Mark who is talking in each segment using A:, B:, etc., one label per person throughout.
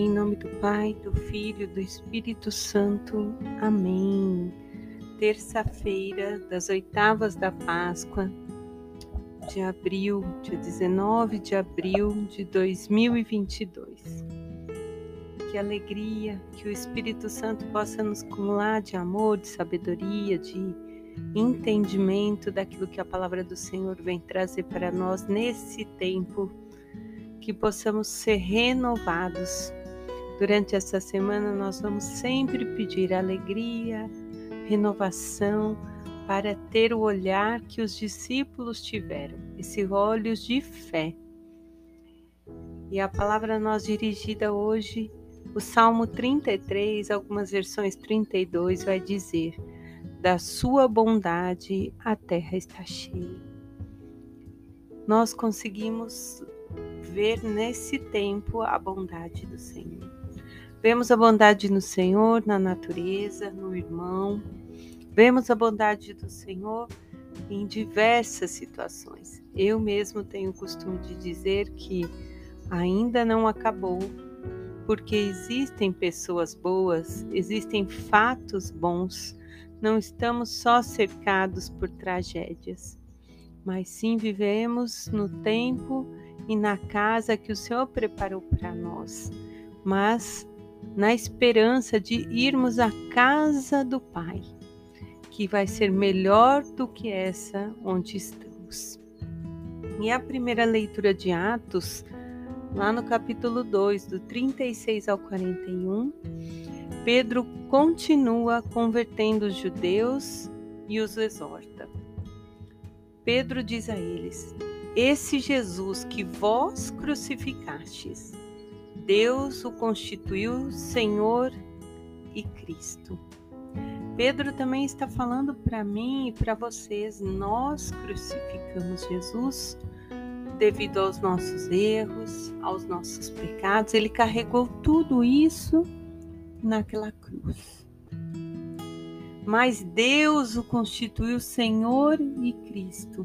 A: Em nome do Pai, do Filho do Espírito Santo. Amém. Terça-feira das oitavas da Páscoa, de abril, dia 19 de abril de 2022. Que alegria que o Espírito Santo possa nos acumular de amor, de sabedoria, de entendimento daquilo que a palavra do Senhor vem trazer para nós nesse tempo que possamos ser renovados. Durante essa semana, nós vamos sempre pedir alegria, renovação, para ter o olhar que os discípulos tiveram, esses olhos de fé. E a palavra nós dirigida hoje, o Salmo 33, algumas versões 32, vai dizer: Da sua bondade a terra está cheia. Nós conseguimos ver nesse tempo a bondade do Senhor. Vemos a bondade no Senhor, na natureza, no irmão. Vemos a bondade do Senhor em diversas situações. Eu mesmo tenho o costume de dizer que ainda não acabou, porque existem pessoas boas, existem fatos bons. Não estamos só cercados por tragédias, mas sim vivemos no tempo e na casa que o Senhor preparou para nós, mas na esperança de irmos à casa do Pai, que vai ser melhor do que essa onde estamos. E a primeira leitura de Atos, lá no capítulo 2, do 36 ao 41, Pedro continua convertendo os judeus e os exorta. Pedro diz a eles: esse Jesus que vós crucificastes, Deus o constituiu Senhor e Cristo. Pedro também está falando para mim e para vocês, nós crucificamos Jesus devido aos nossos erros, aos nossos pecados, ele carregou tudo isso naquela cruz. Mas Deus o constituiu Senhor e Cristo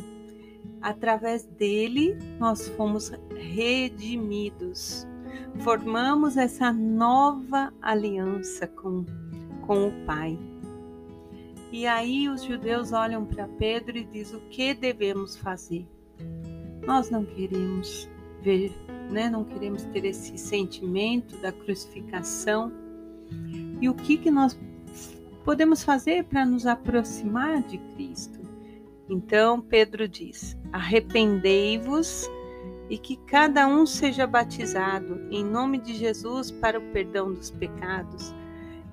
A: através dele nós fomos redimidos. Formamos essa nova aliança com, com o Pai. E aí os judeus olham para Pedro e dizem: o que devemos fazer? Nós não queremos ver, né? não queremos ter esse sentimento da crucificação. E o que, que nós podemos fazer para nos aproximar de Cristo? Então Pedro diz: Arrependei-vos e que cada um seja batizado em nome de Jesus para o perdão dos pecados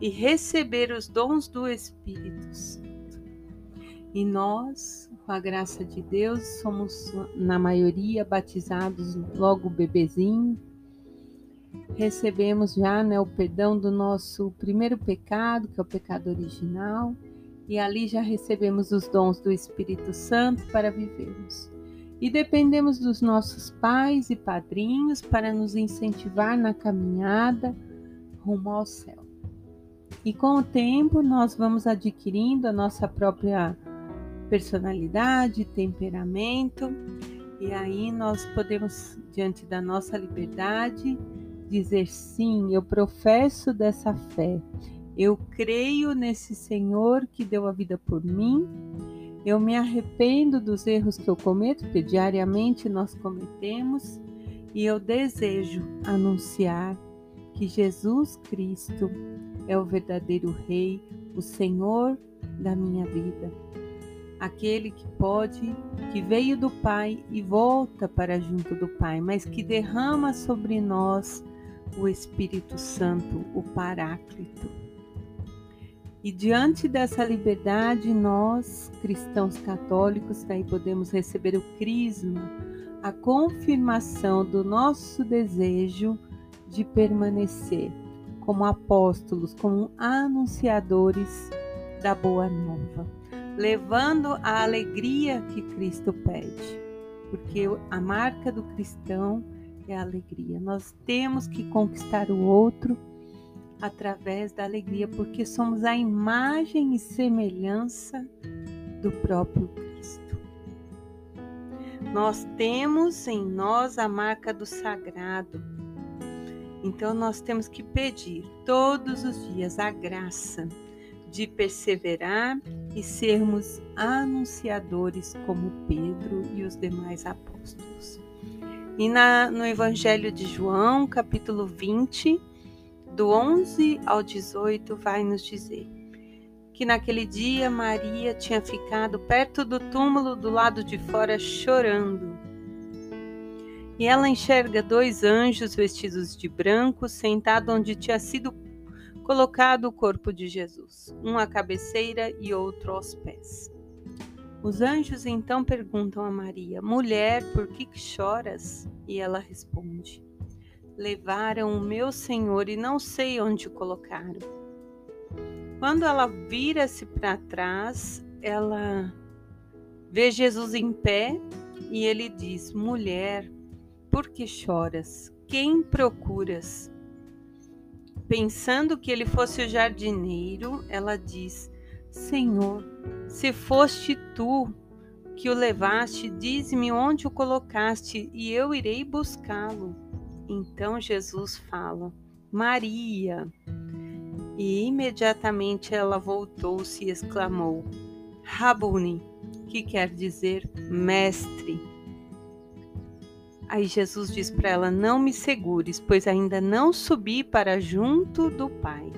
A: e receber os dons do Espírito. E nós, com a graça de Deus, somos na maioria batizados logo bebezinho. Recebemos já né, o perdão do nosso primeiro pecado, que é o pecado original e ali já recebemos os dons do Espírito Santo para vivermos. E dependemos dos nossos pais e padrinhos para nos incentivar na caminhada rumo ao céu. E com o tempo nós vamos adquirindo a nossa própria personalidade, temperamento, e aí nós podemos, diante da nossa liberdade, dizer sim, eu professo dessa fé eu creio nesse Senhor que deu a vida por mim. Eu me arrependo dos erros que eu cometo, porque diariamente nós cometemos, e eu desejo anunciar que Jesus Cristo é o verdadeiro Rei, o Senhor da minha vida. Aquele que pode, que veio do Pai e volta para junto do Pai, mas que derrama sobre nós o Espírito Santo, o Paráclito. E diante dessa liberdade, nós, cristãos católicos, daí podemos receber o crisma, a confirmação do nosso desejo de permanecer como apóstolos, como anunciadores da boa nova, levando a alegria que Cristo pede, porque a marca do cristão é a alegria. Nós temos que conquistar o outro através da alegria, porque somos a imagem e semelhança do próprio Cristo. Nós temos em nós a marca do sagrado. Então nós temos que pedir todos os dias a graça de perseverar e sermos anunciadores como Pedro e os demais apóstolos. E na, no Evangelho de João, capítulo 20, do 11 ao 18, vai nos dizer que naquele dia Maria tinha ficado perto do túmulo do lado de fora chorando. E ela enxerga dois anjos vestidos de branco sentados onde tinha sido colocado o corpo de Jesus, um à cabeceira e outro aos pés. Os anjos então perguntam a Maria: Mulher, por que choras? E ela responde: Levaram o meu Senhor e não sei onde o colocaram. Quando ela vira-se para trás, ela vê Jesus em pé e ele diz: Mulher, por que choras? Quem procuras? Pensando que ele fosse o jardineiro, ela diz: Senhor, se foste tu que o levaste, dize-me onde o colocaste e eu irei buscá-lo. Então Jesus fala: Maria. E imediatamente ela voltou-se e exclamou: Rabuni, que quer dizer mestre. Aí Jesus diz para ela: Não me segures, pois ainda não subi para junto do Pai.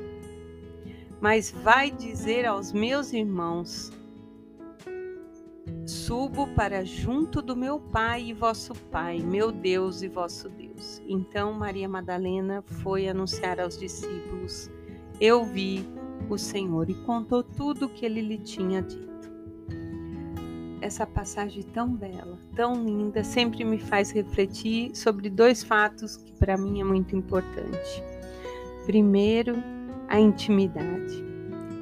A: Mas vai dizer aos meus irmãos: Subo para junto do meu Pai e vosso Pai, meu Deus e vosso Deus. Então Maria Madalena foi anunciar aos discípulos: Eu vi o Senhor e contou tudo o que ele lhe tinha dito essa passagem tão bela, tão linda, sempre me faz refletir sobre dois fatos que para mim é muito importante. Primeiro, a intimidade.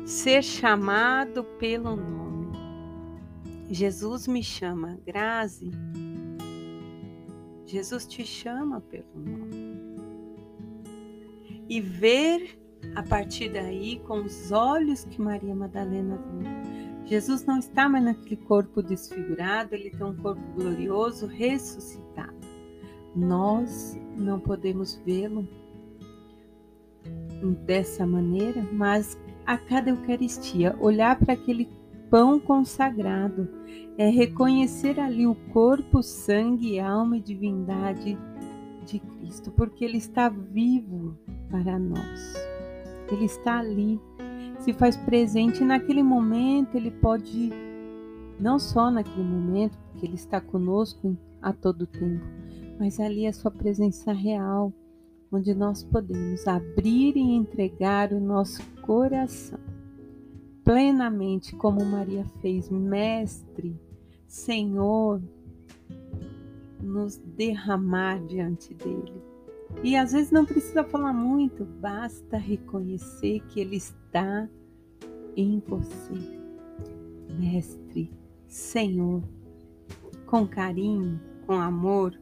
A: Ser chamado pelo nome. Jesus me chama, Grazi. Jesus te chama pelo nome. E ver a partir daí com os olhos que Maria Madalena viu Jesus não está mais naquele corpo desfigurado, ele tem um corpo glorioso, ressuscitado. Nós não podemos vê-lo dessa maneira, mas a cada Eucaristia, olhar para aquele pão consagrado, é reconhecer ali o corpo, sangue, alma e divindade de Cristo, porque Ele está vivo para nós. Ele está ali se faz presente naquele momento, ele pode, não só naquele momento, porque ele está conosco a todo tempo, mas ali a sua presença real, onde nós podemos abrir e entregar o nosso coração plenamente, como Maria fez, Mestre, Senhor, nos derramar diante dele. E às vezes não precisa falar muito, basta reconhecer que Ele está em você. Mestre, Senhor, com carinho, com amor,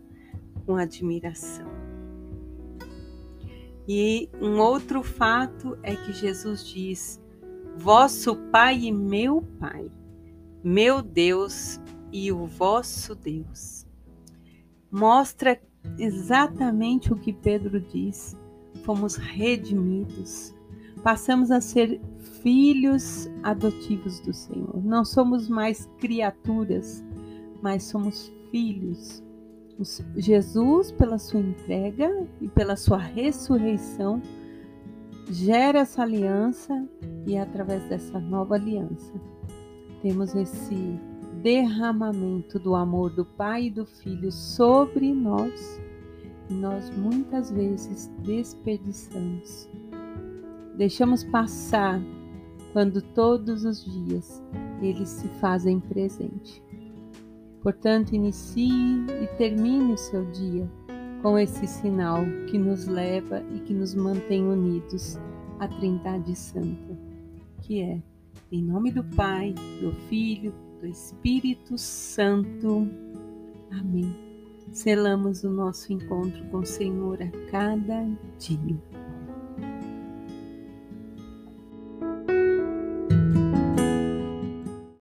A: com admiração. E um outro fato é que Jesus diz: Vosso Pai e meu Pai, meu Deus e o vosso Deus. Mostra exatamente o que Pedro diz: fomos redimidos, passamos a ser filhos adotivos do Senhor. Não somos mais criaturas, mas somos filhos. Jesus, pela sua entrega e pela sua ressurreição, gera essa aliança e através dessa nova aliança temos esse derramamento do amor do Pai e do Filho sobre nós. E nós muitas vezes desperdiçamos. Deixamos passar quando todos os dias eles se fazem presente. Portanto, inicie e termine o seu dia com esse sinal que nos leva e que nos mantém unidos à Trindade Santa, que é em nome do Pai, do Filho do Espírito Santo. Amém. Selamos o nosso encontro com o Senhor a cada dia.